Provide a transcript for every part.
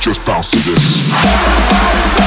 Just bounce to this.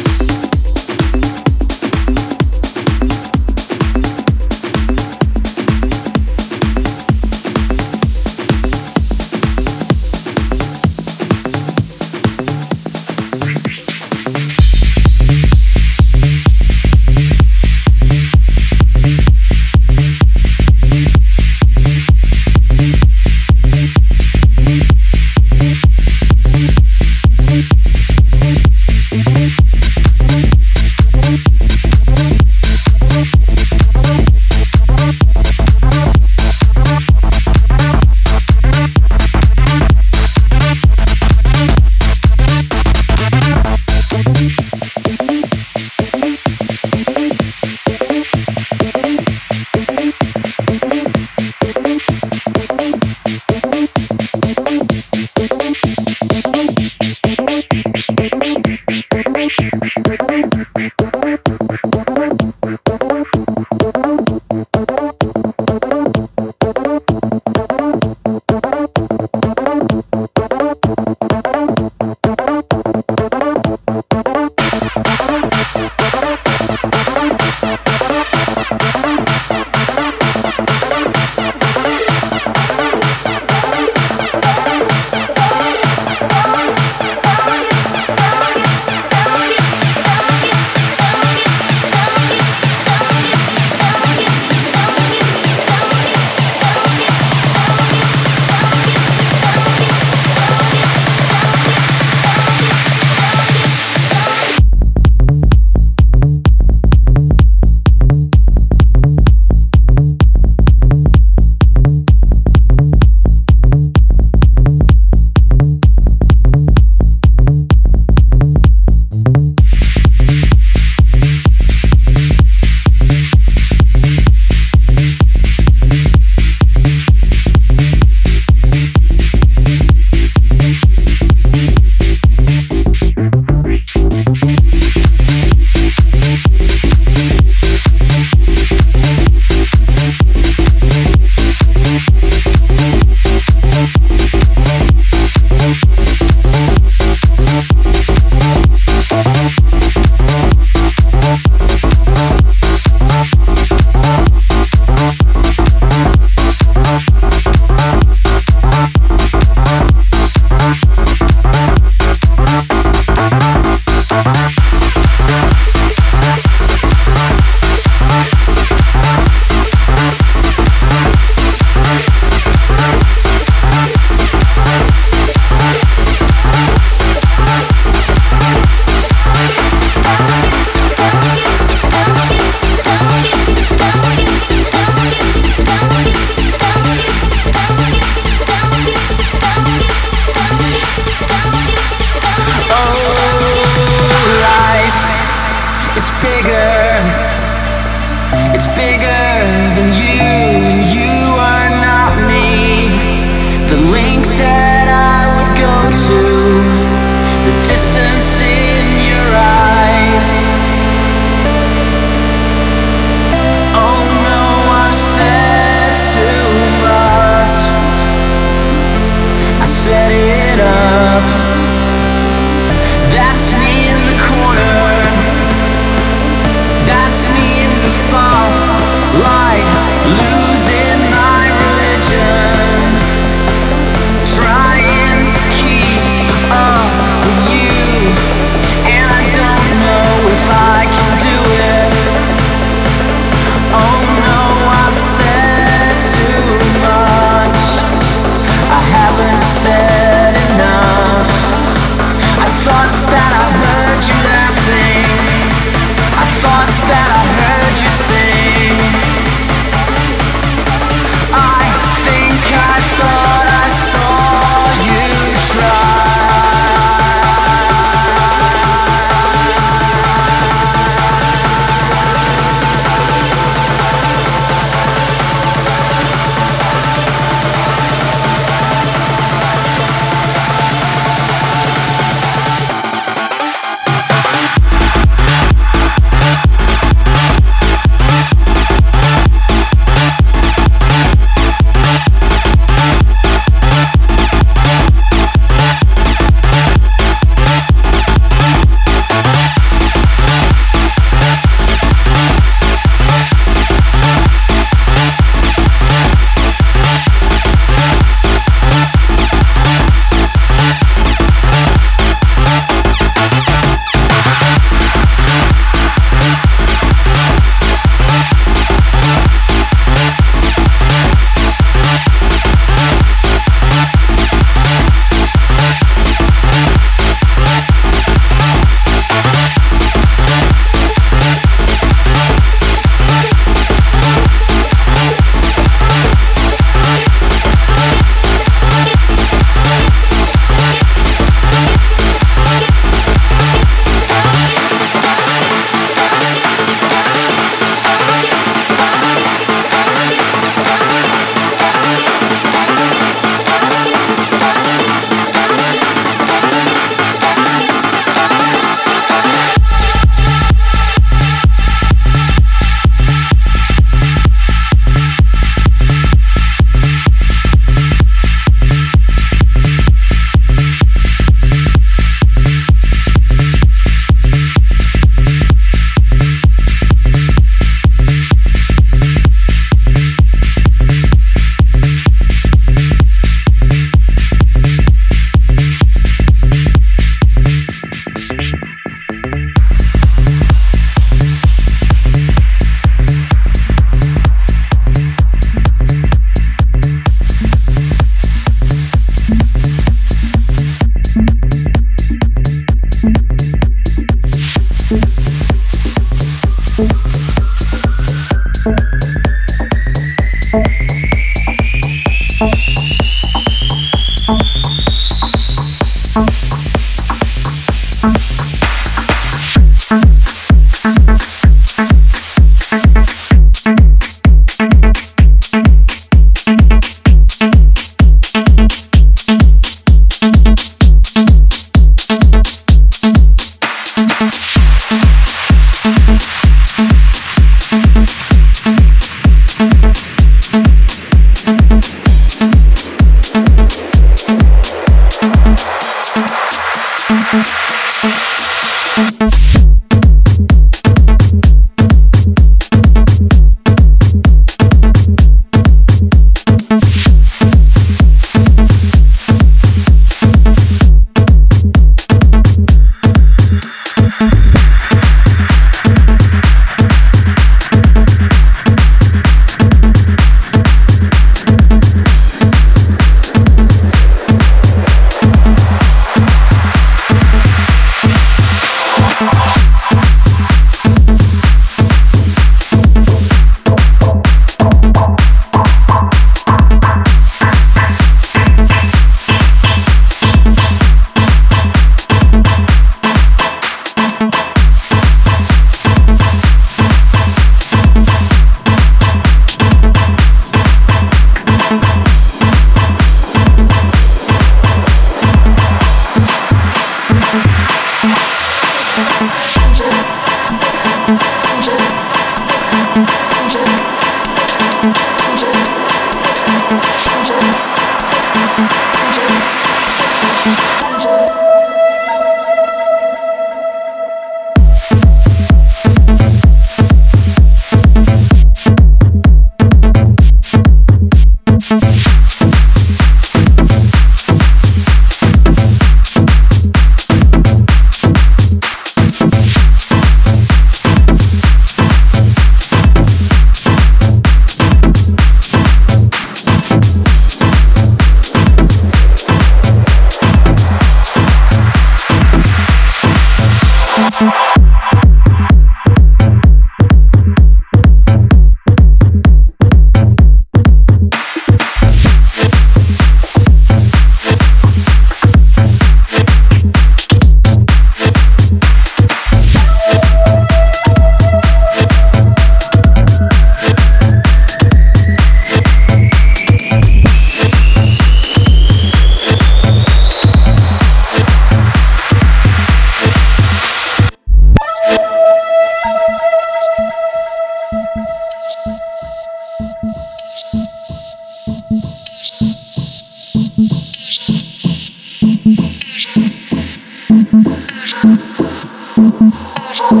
Thank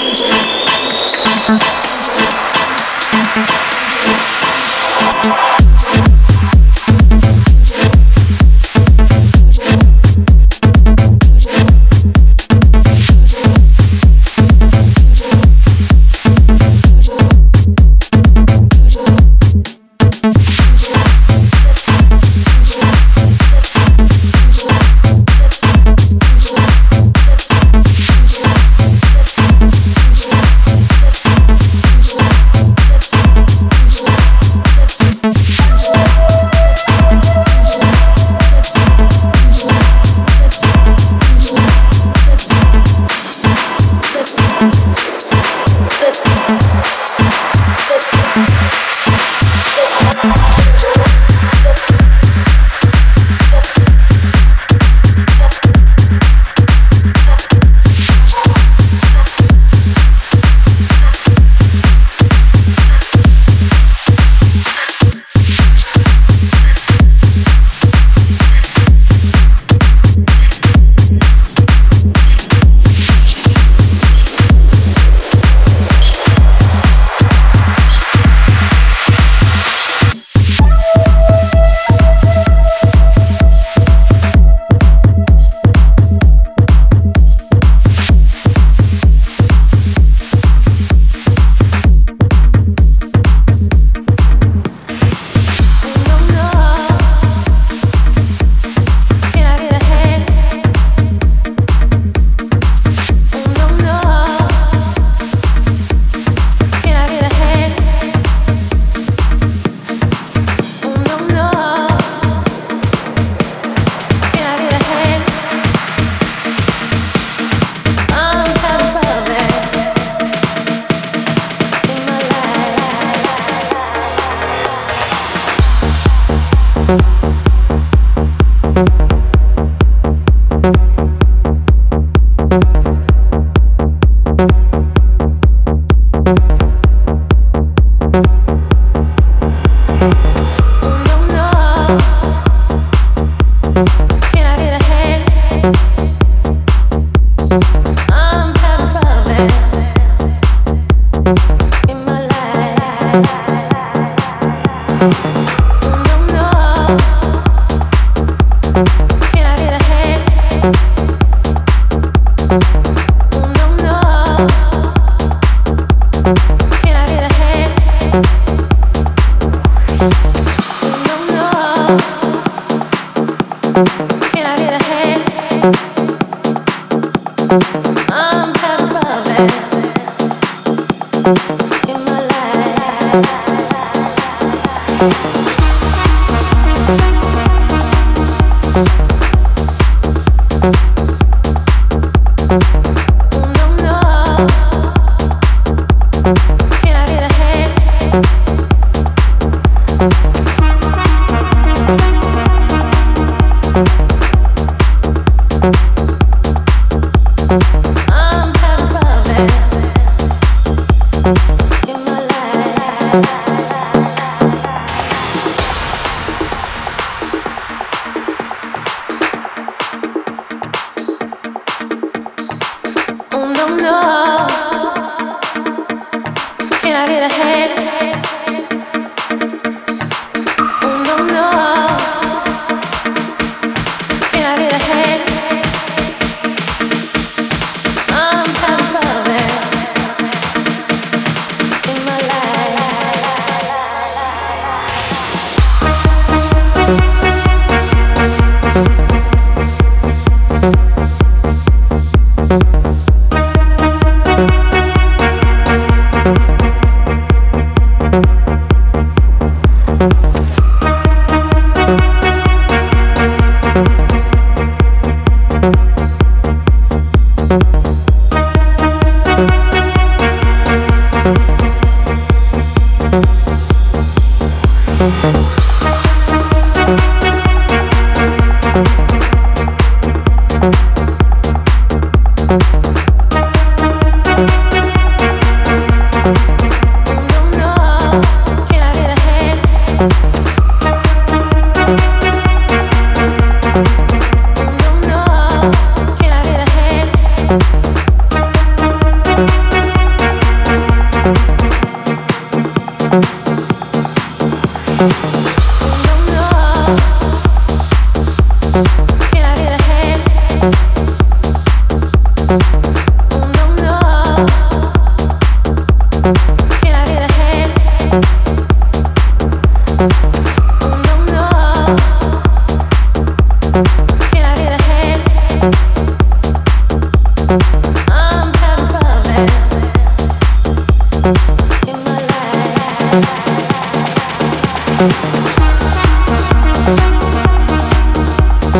Thank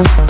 you.